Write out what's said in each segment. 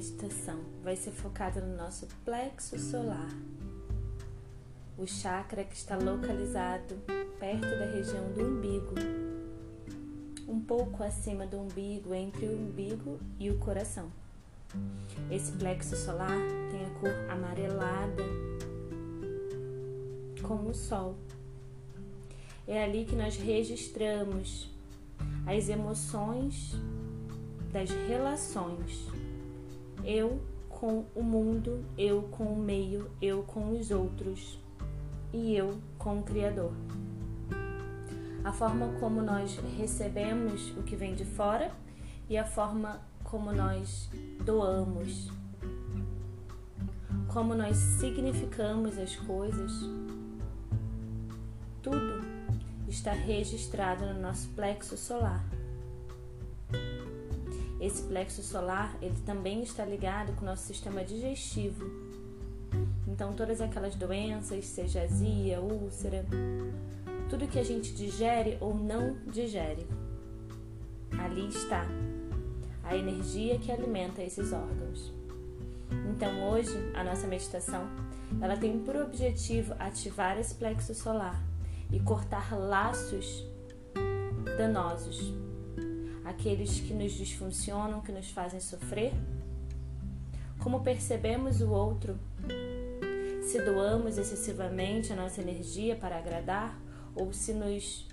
meditação vai ser focada no nosso plexo solar, o chakra que está localizado perto da região do umbigo, um pouco acima do umbigo, entre o umbigo e o coração. Esse plexo solar tem a cor amarelada, como o sol. É ali que nós registramos as emoções das relações. Eu com o mundo, eu com o meio, eu com os outros e eu com o Criador. A forma como nós recebemos o que vem de fora e a forma como nós doamos, como nós significamos as coisas, tudo está registrado no nosso plexo solar. Esse plexo solar, ele também está ligado com o nosso sistema digestivo. Então, todas aquelas doenças, seja azia, úlcera, tudo que a gente digere ou não digere, ali está a energia que alimenta esses órgãos. Então, hoje, a nossa meditação, ela tem por objetivo ativar esse plexo solar e cortar laços danosos, aqueles que nos disfuncionam, que nos fazem sofrer. Como percebemos o outro, se doamos excessivamente a nossa energia para agradar ou se nos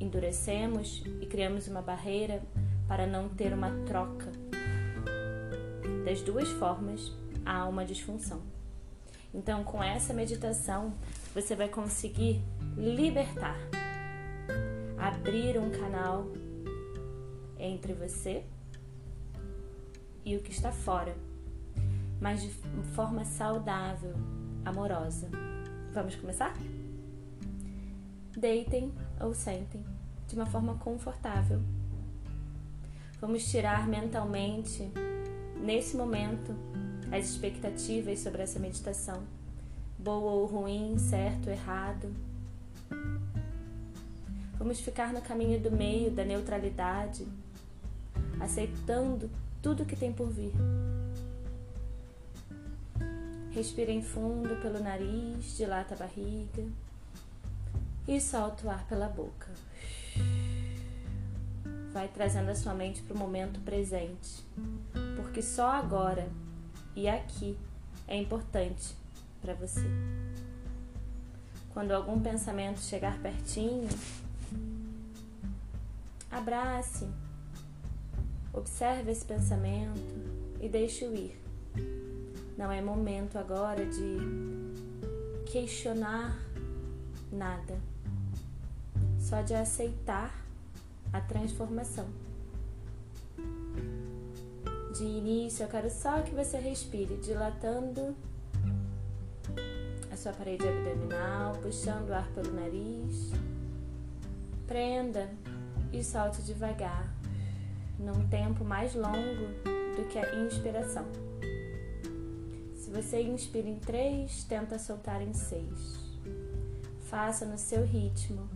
endurecemos e criamos uma barreira para não ter uma troca. Das duas formas, há uma disfunção. Então, com essa meditação, você vai conseguir libertar, abrir um canal entre você e o que está fora, mas de forma saudável, amorosa. Vamos começar? Deitem ou sentem de uma forma confortável. Vamos tirar mentalmente, nesse momento, as expectativas sobre essa meditação, boa ou ruim, certo, errado. Vamos ficar no caminho do meio, da neutralidade, aceitando tudo que tem por vir. Respirem fundo pelo nariz, dilata a barriga e solta o ar pela boca. Vai trazendo a sua mente para o momento presente, porque só agora e aqui é importante para você. Quando algum pensamento chegar pertinho, abrace, observe esse pensamento e deixe-o ir. Não é momento agora de questionar nada, só de aceitar a transformação. De início, eu quero só que você respire, dilatando a sua parede abdominal, puxando o ar pelo nariz. Prenda e solte devagar, num tempo mais longo do que a inspiração. Se você inspira em três, tenta soltar em seis. Faça no seu ritmo,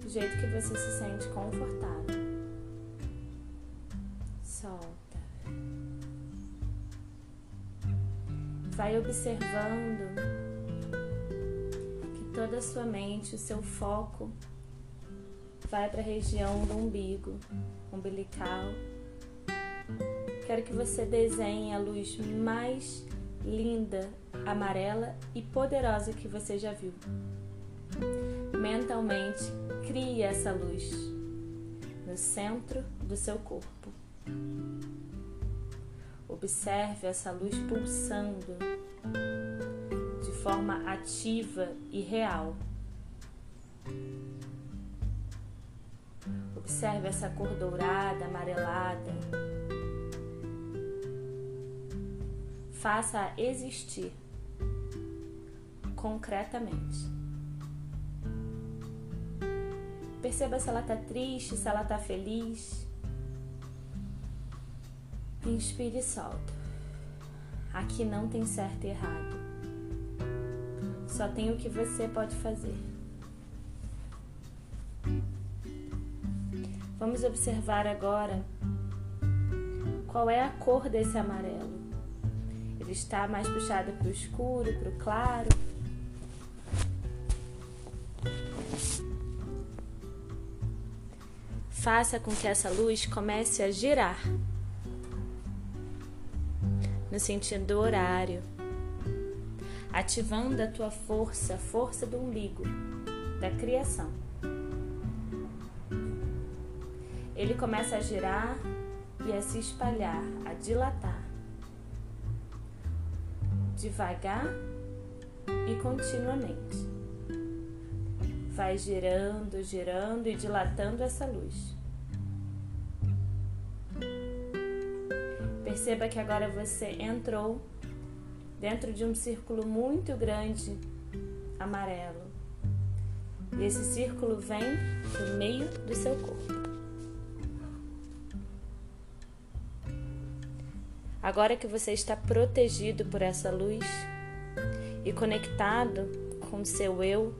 do jeito que você se sente confortável. Solta. Vai observando que toda a sua mente, o seu foco, vai para a região do umbigo, umbilical. Quero que você desenhe a luz mais linda, amarela e poderosa que você já viu. Mentalmente, crie essa luz no centro do seu corpo. Observe essa luz pulsando de forma ativa e real. Observe essa cor dourada, amarelada. Faça-a existir concretamente. Perceba se ela está triste, se ela está feliz. Inspire e solta. Aqui não tem certo e errado. Só tem o que você pode fazer. Vamos observar agora qual é a cor desse amarelo. Ele está mais puxado para o escuro, para o claro. Faça com que essa luz comece a girar no sentido horário, ativando a tua força, a força do umbigo, da criação. Ele começa a girar e a se espalhar, a dilatar. Devagar e continuamente. Vai girando, girando e dilatando essa luz. Perceba que agora você entrou dentro de um círculo muito grande amarelo. E esse círculo vem do meio do seu corpo. Agora que você está protegido por essa luz e conectado com seu eu,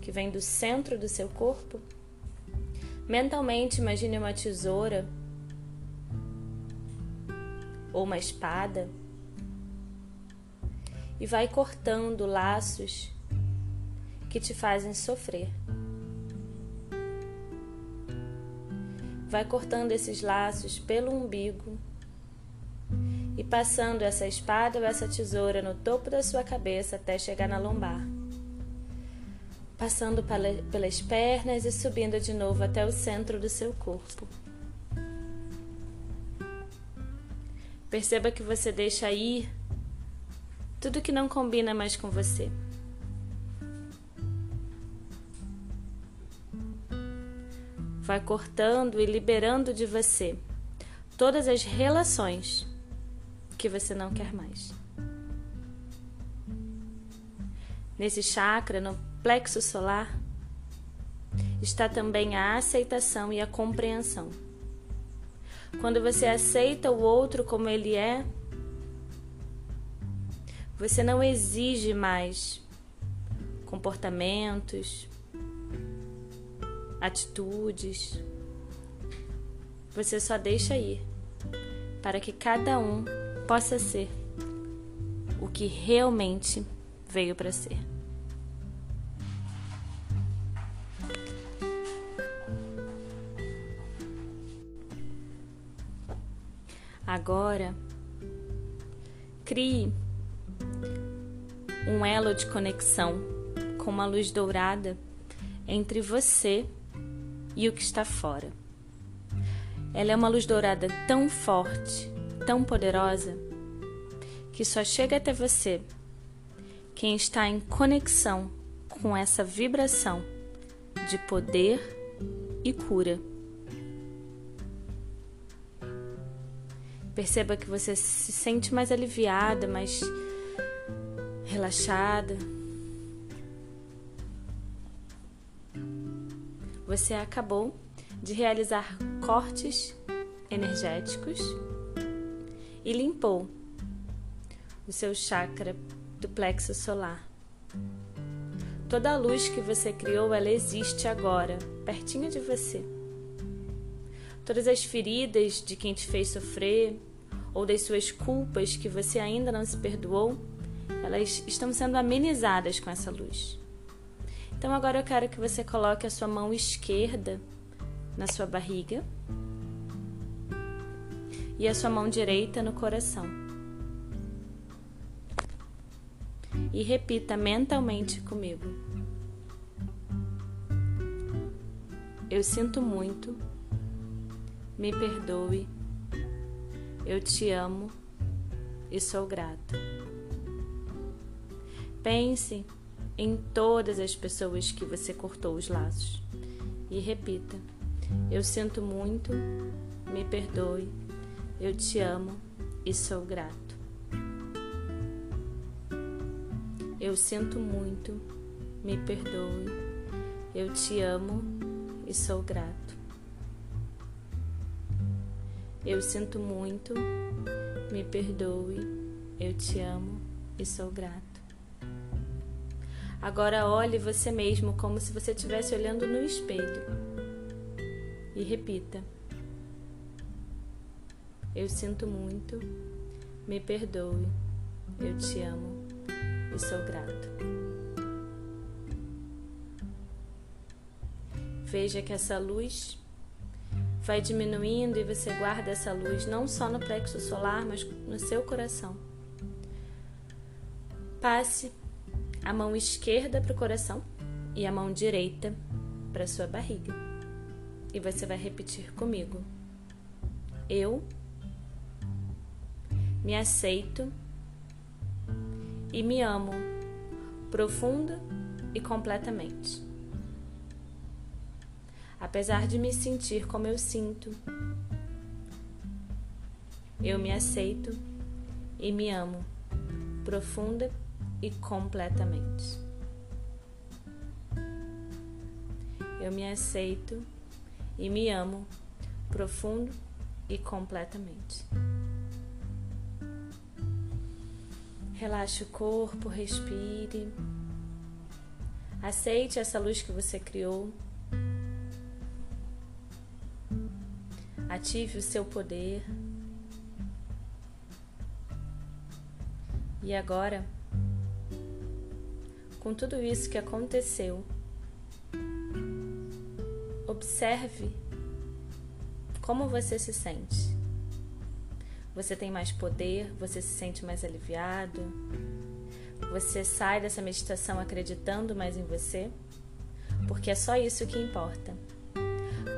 que vem do centro do seu corpo, mentalmente imagine uma tesoura ou uma espada e vai cortando laços que te fazem sofrer. Vai cortando esses laços pelo umbigo e passando essa espada ou essa tesoura no topo da sua cabeça até chegar na lombar. Passando pelas pernas e subindo de novo até o centro do seu corpo. Perceba que você deixa ir tudo que não combina mais com você. Vai cortando e liberando de você todas as relações que você não quer mais. Nesse chakra, no plexo solar, está também a aceitação e a compreensão. Quando você aceita o outro como ele é, você não exige mais comportamentos, atitudes. Você só deixa ir para que cada um possa ser o que realmente veio para ser. Agora, crie um elo de conexão com uma luz dourada entre você e o que está fora. Ela é uma luz dourada tão forte, tão poderosa, que só chega até você quem está em conexão com essa vibração de poder e cura. Perceba que você se sente mais aliviada, mais relaxada. Você acabou de realizar cortes energéticos e limpou o seu chakra do plexo solar. Toda a luz que você criou, ela existe agora, pertinho de você. Todas as feridas de quem te fez sofrer, ou das suas culpas que você ainda não se perdoou, elas estão sendo amenizadas com essa luz. Então agora eu quero que você coloque a sua mão esquerda na sua barriga e a sua mão direita no coração. E repita mentalmente comigo. Eu sinto muito, me perdoe eu te amo e sou grata. Pense em todas as pessoas que você cortou os laços e repita: Eu sinto muito, me perdoe, eu te amo e sou grato. Eu sinto muito, me perdoe, eu te amo e sou grato. Eu sinto muito, me perdoe, eu te amo e sou grato. Agora olhe você mesmo como se você estivesse olhando no espelho e repita: Eu sinto muito, me perdoe, eu te amo e sou grato. Veja que essa luz vai diminuindo e você guarda essa luz não só no plexo solar, mas no seu coração. Passe a mão esquerda para o coração e a mão direita para sua barriga. E você vai repetir comigo. Eu me aceito e me amo profunda e completamente. Apesar de me sentir como eu sinto, eu me aceito e me amo profunda e completamente. Eu me aceito e me amo profundo e completamente. Relaxe o corpo, respire. Aceite essa luz que você criou. Ative o seu poder. E agora, com tudo isso que aconteceu, observe como você se sente. Você tem mais poder, você se sente mais aliviado, você sai dessa meditação acreditando mais em você, porque é só isso que importa.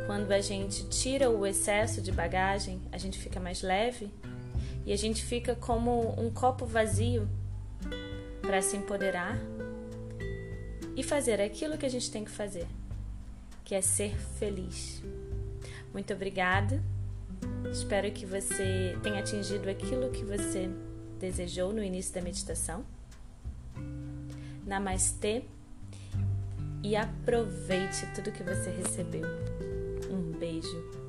Quando a gente tira o excesso de bagagem, a gente fica mais leve e a gente fica como um copo vazio para se empoderar e fazer aquilo que a gente tem que fazer, que é ser feliz. Muito obrigada. Espero que você tenha atingido aquilo que você desejou no início da meditação. Namastê e aproveite tudo que você recebeu. Um beijo.